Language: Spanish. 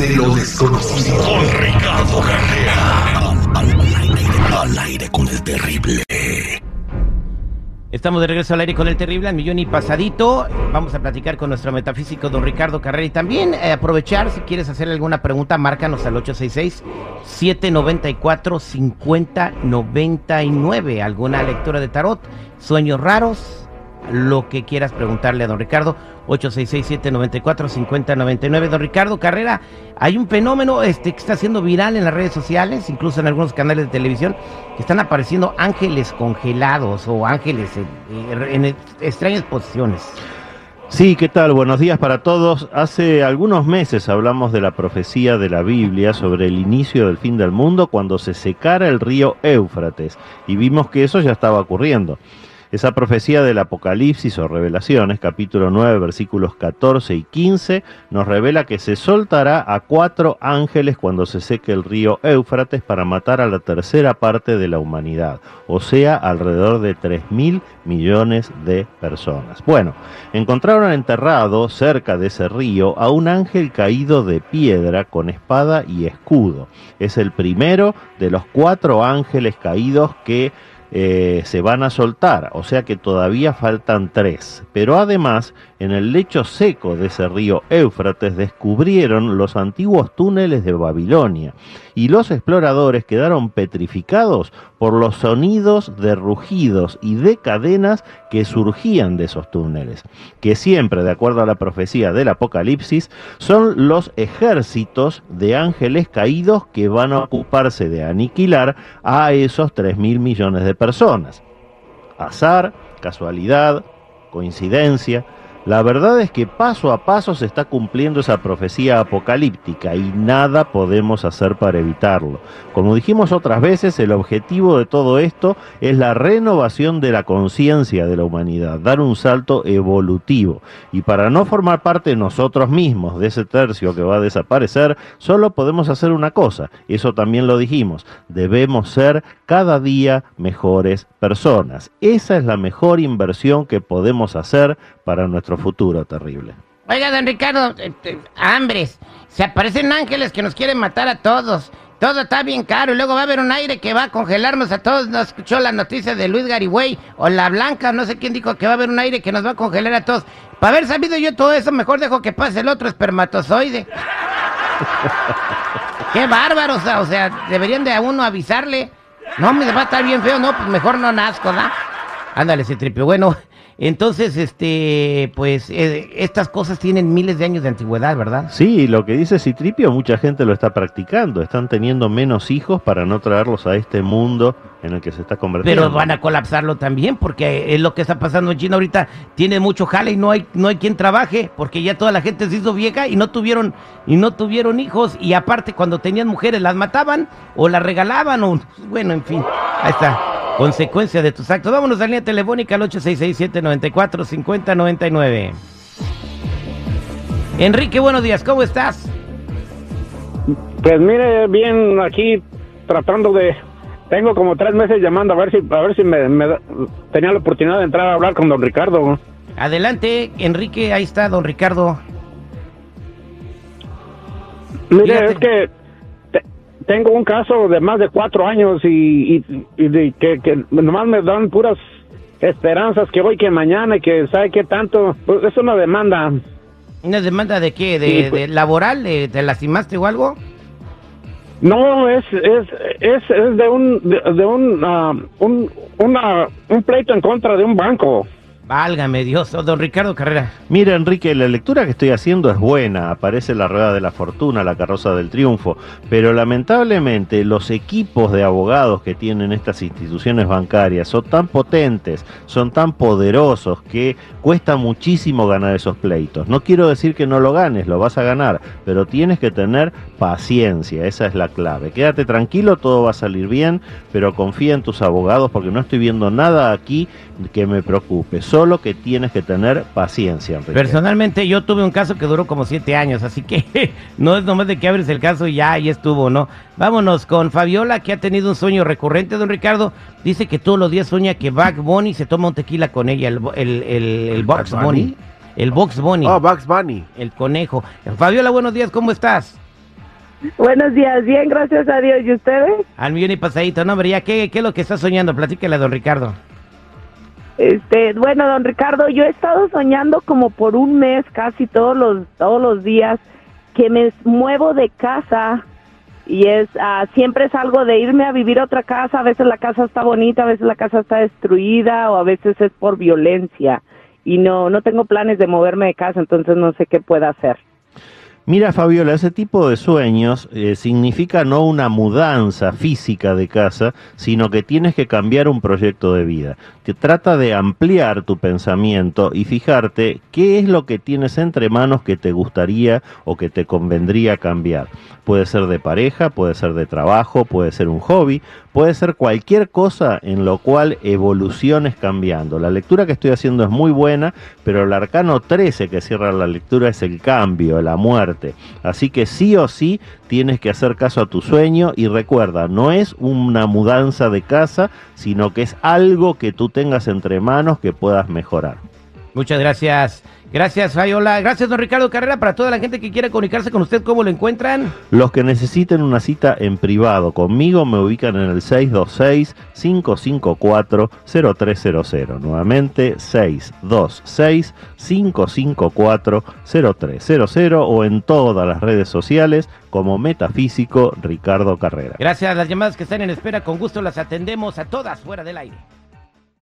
De lo desconocido. Con Ricardo Carrera. Al, aire, con el terrible. Estamos de regreso al aire con el terrible al millón y pasadito. Vamos a platicar con nuestro metafísico don Ricardo Carrera y también eh, aprovechar si quieres hacer alguna pregunta, márcanos al 866-794-5099. Alguna lectura de tarot, sueños raros, lo que quieras preguntarle a don Ricardo. 866-794-5099. Don Ricardo Carrera, hay un fenómeno este, que está siendo viral en las redes sociales, incluso en algunos canales de televisión, que están apareciendo ángeles congelados o ángeles en, en extrañas posiciones. Sí, ¿qué tal? Buenos días para todos. Hace algunos meses hablamos de la profecía de la Biblia sobre el inicio del fin del mundo cuando se secara el río Éufrates y vimos que eso ya estaba ocurriendo. Esa profecía del Apocalipsis o Revelaciones, capítulo 9, versículos 14 y 15, nos revela que se soltará a cuatro ángeles cuando se seque el río Éufrates para matar a la tercera parte de la humanidad, o sea, alrededor de 3 mil millones de personas. Bueno, encontraron enterrado cerca de ese río a un ángel caído de piedra con espada y escudo. Es el primero de los cuatro ángeles caídos que eh, se van a soltar, o sea que todavía faltan tres. Pero además, en el lecho seco de ese río Éufrates descubrieron los antiguos túneles de Babilonia y los exploradores quedaron petrificados por los sonidos de rugidos y de cadenas que surgían de esos túneles, que siempre, de acuerdo a la profecía del Apocalipsis, son los ejércitos de ángeles caídos que van a ocuparse de aniquilar a esos 3 mil millones de personas. Azar, casualidad, coincidencia, la verdad es que paso a paso se está cumpliendo esa profecía apocalíptica y nada podemos hacer para evitarlo. Como dijimos otras veces, el objetivo de todo esto es la renovación de la conciencia de la humanidad, dar un salto evolutivo. Y para no formar parte nosotros mismos de ese tercio que va a desaparecer, solo podemos hacer una cosa, eso también lo dijimos, debemos ser cada día mejores personas. Esa es la mejor inversión que podemos hacer para nuestro futuro terrible. Oiga, don Ricardo, este, hambres, se aparecen ángeles que nos quieren matar a todos. Todo está bien caro y luego va a haber un aire que va a congelarnos a todos. No escuchó la noticia de Luis Garibay o la Blanca, no sé quién dijo que va a haber un aire que nos va a congelar a todos. Para haber sabido yo todo eso, mejor dejo que pase el otro espermatozoide. Qué bárbaro, o sea, o sea, deberían de a uno avisarle. No, me va a estar bien feo, no, pues mejor no nazco, ¿da? Ándale, ese tripio. Bueno, entonces, este, pues eh, estas cosas tienen miles de años de antigüedad, ¿verdad? Sí, lo que dice Citripio, mucha gente lo está practicando. Están teniendo menos hijos para no traerlos a este mundo en el que se está convirtiendo. Pero van a colapsarlo también, porque es lo que está pasando en China ahorita. Tiene mucho jale y no hay, no hay quien trabaje, porque ya toda la gente se hizo vieja y no tuvieron, y no tuvieron hijos. Y aparte, cuando tenían mujeres, las mataban o las regalaban, o bueno, en fin, ahí está consecuencia de tus actos. Vámonos a la línea telefónica al 866-794-5099. Enrique, buenos días, ¿cómo estás? Pues mire, bien aquí tratando de... Tengo como tres meses llamando a ver si, a ver si me, tenía la oportunidad de entrar a hablar con don Ricardo. Adelante, Enrique, ahí está don Ricardo. Mire, es que tengo un caso de más de cuatro años y, que, que, nomás me dan puras esperanzas que hoy, que mañana y que sabe qué tanto. Pues es una demanda. ¿Una demanda de qué? ¿De, pues laboral? ¿Te lastimaste o algo? No, es, es, es, es de un, de, un, uh, un, una, un pleito en contra de un banco. Válgame Dios, oh, don Ricardo Carrera. Mira, Enrique, la lectura que estoy haciendo es buena. Aparece la rueda de la fortuna, la carroza del triunfo. Pero lamentablemente los equipos de abogados que tienen estas instituciones bancarias son tan potentes, son tan poderosos que cuesta muchísimo ganar esos pleitos. No quiero decir que no lo ganes, lo vas a ganar, pero tienes que tener paciencia, esa es la clave. Quédate tranquilo, todo va a salir bien, pero confía en tus abogados porque no estoy viendo nada aquí que me preocupe solo que tienes que tener paciencia. Personalmente yo tuve un caso que duró como siete años, así que no es nomás de que abres el caso y ya, ahí estuvo, ¿no? Vámonos con Fabiola, que ha tenido un sueño recurrente, don Ricardo. Dice que todos los días sueña que Bug Bunny se toma un tequila con ella, el, el, el, Bunny. El Box Bunny. Oh, Bugs Bunny. El conejo. Fabiola, buenos días, ¿cómo estás? Buenos días, bien, gracias a Dios. ¿Y ustedes? Al millón y pasadito, no, hombre, ya, ¿qué, ¿qué es lo que estás soñando? Platícale a don Ricardo. Este, bueno, don Ricardo, yo he estado soñando como por un mes, casi todos los todos los días, que me muevo de casa y es ah, siempre es algo de irme a vivir a otra casa. A veces la casa está bonita, a veces la casa está destruida o a veces es por violencia y no no tengo planes de moverme de casa, entonces no sé qué pueda hacer. Mira, Fabiola, ese tipo de sueños eh, significa no una mudanza física de casa, sino que tienes que cambiar un proyecto de vida. Te trata de ampliar tu pensamiento y fijarte qué es lo que tienes entre manos que te gustaría o que te convendría cambiar. Puede ser de pareja, puede ser de trabajo, puede ser un hobby, puede ser cualquier cosa en lo cual evoluciones cambiando. La lectura que estoy haciendo es muy buena, pero el arcano 13 que cierra la lectura es el cambio, la muerte. Así que sí o sí tienes que hacer caso a tu sueño y recuerda, no es una mudanza de casa, sino que es algo que tú tengas entre manos que puedas mejorar. Muchas gracias. Gracias, Fabiola. Gracias, don Ricardo Carrera. Para toda la gente que quiera comunicarse con usted, ¿cómo lo encuentran? Los que necesiten una cita en privado conmigo me ubican en el 626-554-0300. Nuevamente, 626-554-0300 o en todas las redes sociales como Metafísico Ricardo Carrera. Gracias. Las llamadas que están en espera, con gusto las atendemos a todas fuera del aire.